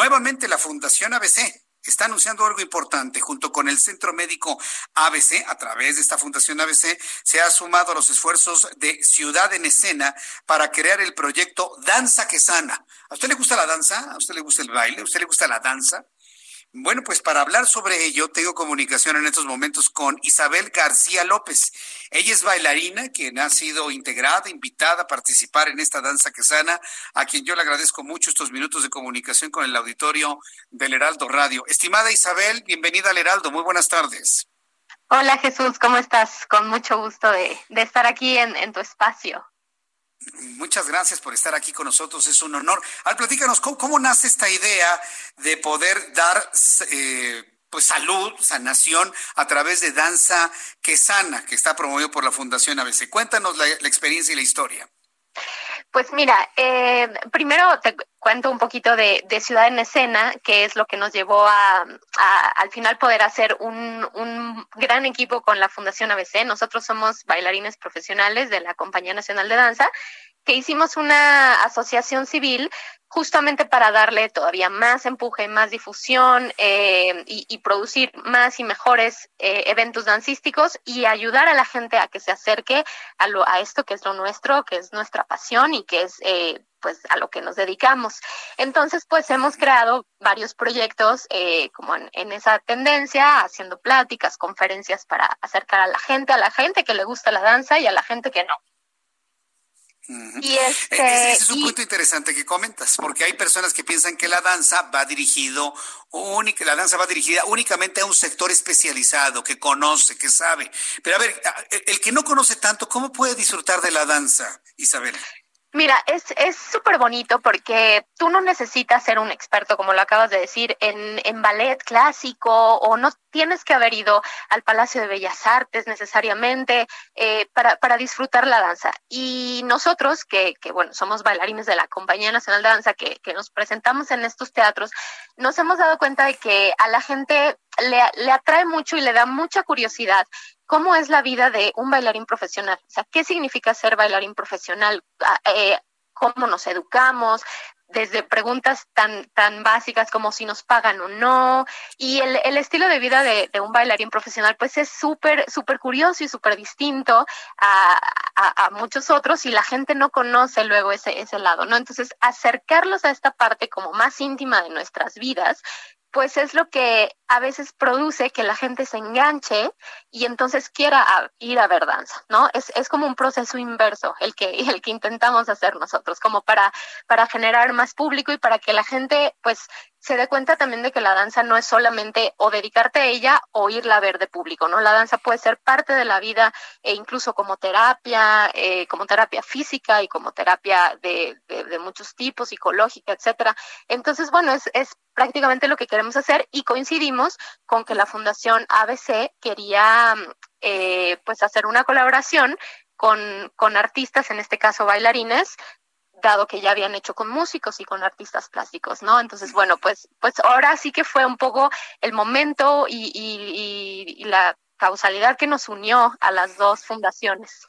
Nuevamente la Fundación ABC está anunciando algo importante. Junto con el Centro Médico ABC, a través de esta Fundación ABC, se ha sumado a los esfuerzos de Ciudad en Escena para crear el proyecto Danza que Sana. ¿A usted le gusta la danza? ¿A usted le gusta el baile? ¿A usted le gusta la danza? Bueno, pues para hablar sobre ello, tengo comunicación en estos momentos con Isabel García López. Ella es bailarina, quien ha sido integrada, invitada a participar en esta danza que sana, a quien yo le agradezco mucho estos minutos de comunicación con el auditorio del Heraldo Radio. Estimada Isabel, bienvenida al Heraldo, muy buenas tardes. Hola Jesús, ¿cómo estás? Con mucho gusto de, estar aquí en tu espacio. Muchas gracias por estar aquí con nosotros, es un honor. Al platícanos, ¿cómo, nace esta idea de poder dar eh, pues salud, sanación a través de danza que sana, que está promovido por la Fundación ABC? Cuéntanos la, experiencia y la historia. Pues mira, eh, primero te cuento un poquito de, Ciudad en Escena, que es lo que nos llevó a, al final poder hacer un, un, gran equipo con la Fundación ABC. Nosotros somos bailarines profesionales de la Compañía Nacional de Danza, que hicimos una asociación civil justamente para darle todavía más empuje, más difusión eh, y, producir más y mejores eh, eventos dancísticos y ayudar a la gente a que se acerque a, lo, a esto que es lo nuestro, que es nuestra pasión y que es eh, pues a lo que nos dedicamos. Entonces, pues hemos creado varios proyectos como en, en, esa tendencia, haciendo pláticas, conferencias para acercar a la gente, a la gente que le gusta la danza y a la gente que no. Y este, ese, es un punto interesante que comentas, porque hay personas que piensan que la danza va dirigido única, la danza va dirigida únicamente a un sector especializado que conoce, que sabe. Pero a ver, el que no conoce tanto, ¿cómo puede disfrutar de la danza, Isabel? Mira, es súper bonito porque tú no necesitas ser un experto, como lo acabas de decir, en, en, ballet clásico o no tienes que haber ido al Palacio de Bellas Artes necesariamente eh, para, para, disfrutar la danza. Y nosotros, que, que, bueno, somos bailarines de la Compañía Nacional de Danza, que, que nos presentamos en estos teatros, nos hemos dado cuenta de que a la gente le, atrae mucho y le da mucha curiosidad cómo es la vida de un bailarín profesional. O sea, ¿qué significa ser bailarín profesional? Ah, eh, ¿Cómo nos educamos? desde preguntas tan, tan básicas como si nos pagan o no. Y el, el estilo de vida de, un bailarín profesional, pues es súper, súper curioso y súper distinto a, a, a, muchos otros y la gente no conoce luego ese, ese lado, ¿no? Entonces, acercarlos a esta parte como más íntima de nuestras vidas pues es lo que a veces produce que la gente se enganche y entonces quiera ir a ver danza, ¿no? Es, es como un proceso inverso el que, el que intentamos hacer nosotros, como para, para generar más público y para que la gente, pues, se dé cuenta también de que la danza no es solamente o dedicarte a ella o irla a ver de público, ¿no? La danza puede ser parte de la vida e incluso como terapia, eh, como terapia física y como terapia de, de, muchos tipos, psicológica, etcétera. Entonces, bueno, es, es prácticamente lo que queremos hacer y coincidimos con que la Fundación ABC quería eh, pues hacer una colaboración con, con artistas, en este caso bailarines, dado que ya habían hecho con músicos y con artistas plásticos, ¿no? Entonces, bueno, pues, pues ahora sí que fue un poco el momento y, y, y la causalidad que nos unió a las dos fundaciones.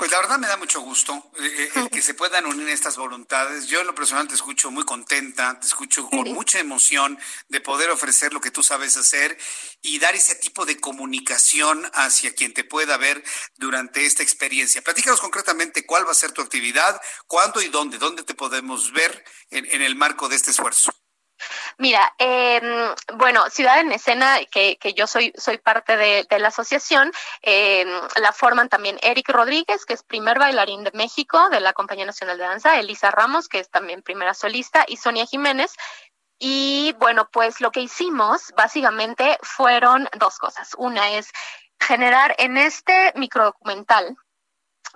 Pues la verdad me da mucho gusto eh, eh, que se puedan unir estas voluntades. Yo en lo personal te escucho muy contenta, te escucho con mucha emoción de poder ofrecer lo que tú sabes hacer y dar ese tipo de comunicación hacia quien te pueda ver durante esta experiencia. Platícanos concretamente cuál va a ser tu actividad, cuándo y dónde, dónde te podemos ver en el marco de este esfuerzo. Mira, eh, bueno, Ciudad en Escena, que, que yo soy, soy parte de, de la asociación, eh, la forman también Eric Rodríguez, que es primer bailarín de México de la Compañía Nacional de Danza, Elisa Ramos, que es también primera solista, y Sonia Jiménez. Y bueno, pues lo que hicimos básicamente fueron dos cosas. Una es generar en este microdocumental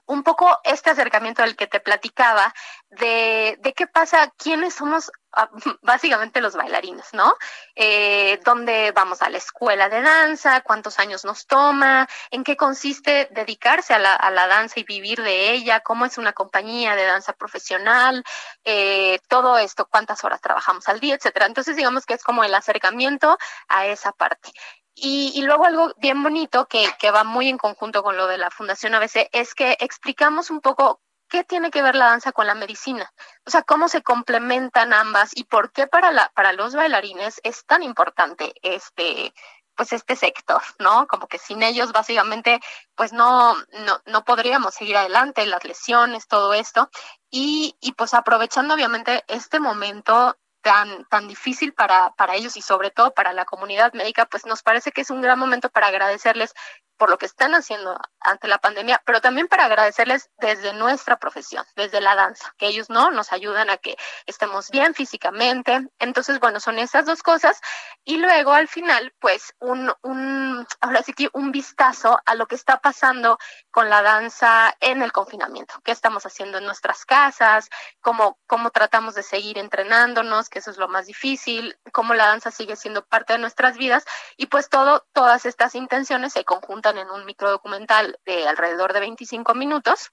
un poco este acercamiento del que te platicaba, de, de qué pasa, quiénes somos ah, básicamente los bailarines, ¿no? Eh, ¿Dónde vamos a la escuela de danza? ¿Cuántos años nos toma? ¿En qué consiste dedicarse a la, a la danza y vivir de ella? ¿Cómo es una compañía de danza profesional? Eh, todo esto, cuántas horas trabajamos al día, etcétera. Entonces, digamos que es como el acercamiento a esa parte. Y, luego algo bien bonito que, que va muy en conjunto con lo de la Fundación ABC es que explicamos un poco qué tiene que ver la danza con la medicina, o sea, cómo se complementan ambas y por qué para, la, para los bailarines es tan importante este pues este sector, ¿no? Como que sin ellos básicamente pues no, no, no podríamos seguir adelante, las lesiones, todo esto. Y, y pues aprovechando obviamente este momento tan, tan difícil para, para ellos y sobre todo para la comunidad médica, pues nos parece que es un gran momento para agradecerles por lo que están haciendo ante la pandemia, pero también para agradecerles desde nuestra profesión, desde la danza, que ellos no nos ayudan a que estemos bien físicamente. Entonces, bueno, son esas dos cosas. Y luego al final, pues, un, un, ahora sí que un vistazo a lo que está pasando con la danza en el confinamiento, qué estamos haciendo en nuestras casas, cómo, cómo tratamos de seguir entrenándonos, que eso es lo más difícil, cómo la danza sigue siendo parte de nuestras vidas. Y pues todo, todas estas intenciones se conjuntan en un microdocumental de alrededor de 25 minutos,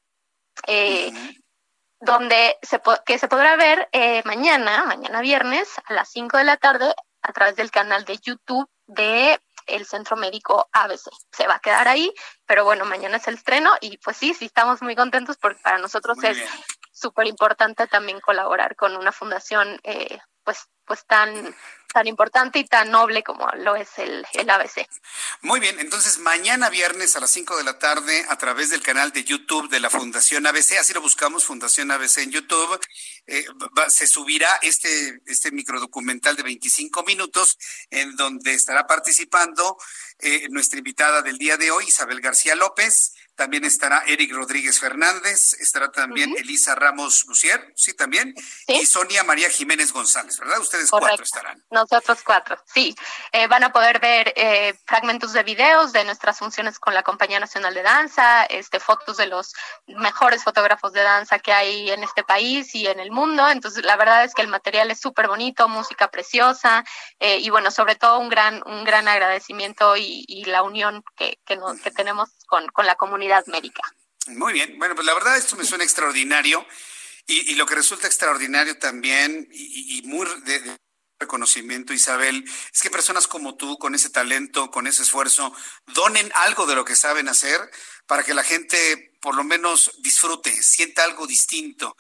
eh, donde se que se podrá ver eh, mañana, mañana viernes a las 5 de la tarde a través del canal de YouTube de el Centro Médico ABC. Se va a quedar ahí, pero bueno, mañana es el estreno y pues sí, sí estamos muy contentos porque para nosotros es súper importante también colaborar con una fundación eh, pues pues tan tan importante y tan noble como lo es el, el, ABC. Muy bien, entonces mañana viernes a las 5 de la tarde a través del canal de YouTube de la Fundación ABC, así lo buscamos, Fundación ABC en YouTube, eh, se subirá este, este microdocumental de 25 minutos en donde estará participando eh, nuestra invitada del día de hoy, Isabel García López, también estará Eric Rodríguez Fernández, estará también Elisa Ramos Busier, sí, también, y Sonia María Jiménez González, ¿verdad? Ustedes cuatro estarán. Nosotros cuatro, sí. Eh, van a poder ver eh, fragmentos de videos de nuestras funciones con la Compañía Nacional de Danza, este, fotos de los mejores fotógrafos de danza que hay en este país y en el mundo. Entonces, la verdad es que el material es súper bonito, música preciosa, eh, y bueno, sobre todo un gran, un gran agradecimiento y, la unión que, que, que tenemos con, la comunidad médica. Muy bien, bueno, pues la verdad esto me suena extraordinario y, lo que resulta extraordinario también y, muy de, reconocimiento, Isabel, es que personas como tú, con ese talento, con ese esfuerzo, donen algo de lo que saben hacer para que la gente por lo menos disfrute, sienta algo distinto.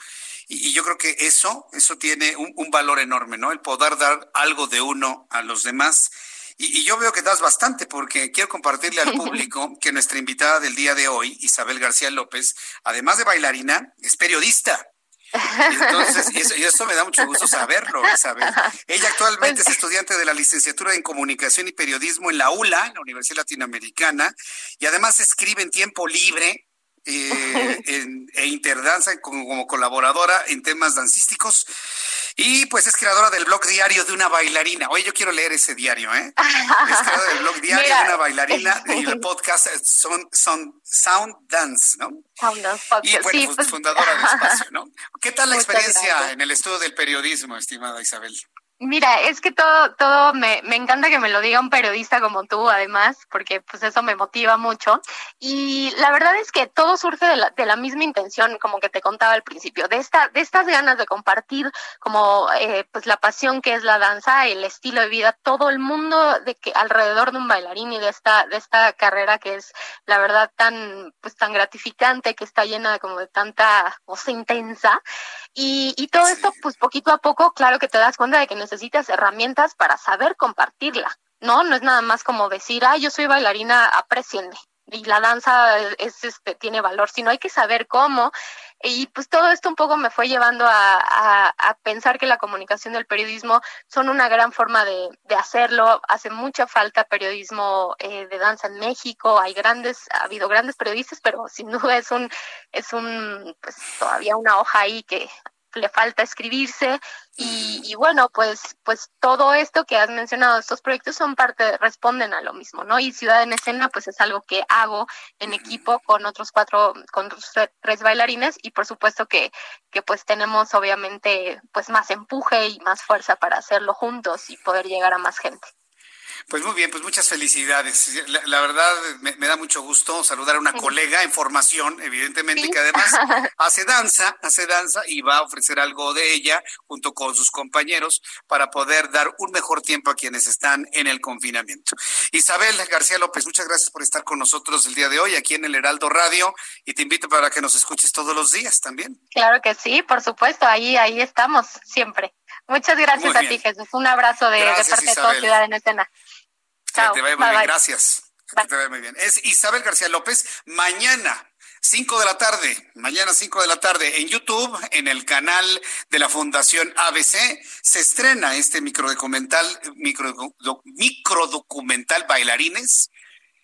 Y, yo creo que eso, eso tiene un valor enorme, ¿no? El poder dar algo de uno a los demás y, yo veo que das bastante porque quiero compartirle al público que nuestra invitada del día de hoy, Isabel García López, además de bailarina, es periodista. Y entonces, y eso, me da mucho gusto saberlo, Isabel. Ella actualmente es estudiante de la licenciatura en Comunicación y Periodismo en la ULA, en la Universidad Latinoamericana, y además escribe en tiempo libre eh, en, e interdanza como, como, colaboradora en temas dancísticos. Y pues es creadora del blog diario de una bailarina. Oye, yo quiero leer ese diario, ¿eh? Es creadora del blog diario de una bailarina y el podcast son, son Sound Dance, ¿no? Sound Dance Podcast. Y bueno, pues, fundadora del espacio, ¿no? ¿Qué tal la experiencia en el estudio del periodismo, estimada Isabel? Mira, es que todo, todo me, me encanta que me lo diga un periodista como tú, además, porque pues eso me motiva mucho. Y la verdad es que todo surge de la, de la misma intención, como que te contaba al principio, de esta, de estas ganas de compartir como eh, pues la pasión que es la danza, el estilo de vida, todo el mundo de que alrededor de un bailarín y de esta, de esta carrera que es la verdad tan, pues tan gratificante, que está llena de como de tanta cosa intensa. Y, y todo esto, pues poquito a poco, claro que te das cuenta de que necesitas herramientas para saber compartirla, ¿no? No es nada más como decir, ah, yo soy bailarina, aprecienme. Y la danza es, este, tiene valor, sino hay que saber cómo. Y pues todo esto un poco me fue llevando a, a, pensar que la comunicación del periodismo son una gran forma de, de hacerlo. Hace mucha falta periodismo eh, de danza en México. Hay grandes, ha habido grandes periodistas, pero sin duda es un, es un, pues todavía una hoja ahí que le falta escribirse y, bueno, pues, pues todo esto que has mencionado, estos proyectos son parte, responden a lo mismo, ¿no? Y Ciudad en Escena, pues es algo que hago en equipo con otros cuatro, con otros tres bailarines y por supuesto que, que pues tenemos obviamente pues más empuje y más fuerza para hacerlo juntos y poder llegar a más gente. Pues muy bien, pues muchas felicidades. La, verdad me, da mucho gusto saludar a una colega en formación, evidentemente, que además hace danza, hace danza y va a ofrecer algo de ella junto con sus compañeros para poder dar un mejor tiempo a quienes están en el confinamiento. Isabel García López, muchas gracias por estar con nosotros el día de hoy aquí en el Heraldo Radio y te invito para que nos escuches todos los días también. Claro que sí, por supuesto, ahí, ahí estamos siempre. Muchas gracias a ti, Jesús. Un abrazo de, parte de toda Ciudad en Escena. Que te vaya muy bien, gracias. Que te vaya muy bien. Es Isabel García López. Mañana, 5 de la tarde, mañana 5 de la tarde, en YouTube, en el canal de la Fundación ABC, se estrena este microdocumental, micro, microdocumental Bailarines,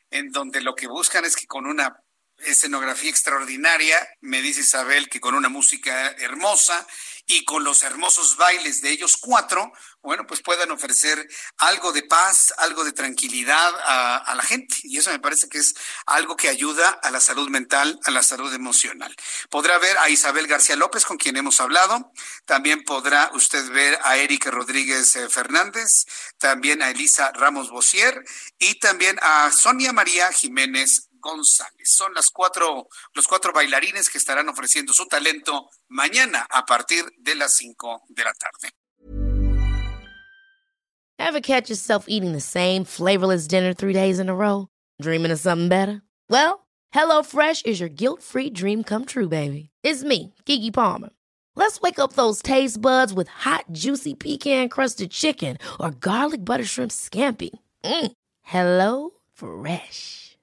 en donde lo que buscan es que con una escenografía extraordinaria, me dice Isabel que con una música hermosa y con los hermosos bailes de ellos cuatro, bueno, pues puedan ofrecer algo de paz, algo de tranquilidad a, la gente. Y eso me parece que es algo que ayuda a la salud mental, a la salud emocional. Podrá ver a Isabel García López, con quien hemos hablado. También podrá usted ver a Erika Rodríguez eh, Fernández, también a Elisa Ramos Bosier y también a Sonia María Jiménez González. Son las cuatro, los cuatro bailarines que estarán ofreciendo su talento mañana a partir de las cinco de la tarde. Ever catch yourself eating the same flavorless dinner three days in a row? Dreaming of something better? Well, HelloFresh is your guilt-free dream come true, baby. It's me, Kiki Palmer. Let's wake up those taste buds with hot, juicy pecan-crusted chicken or garlic butter shrimp scampi. Mm. Hello Fresh.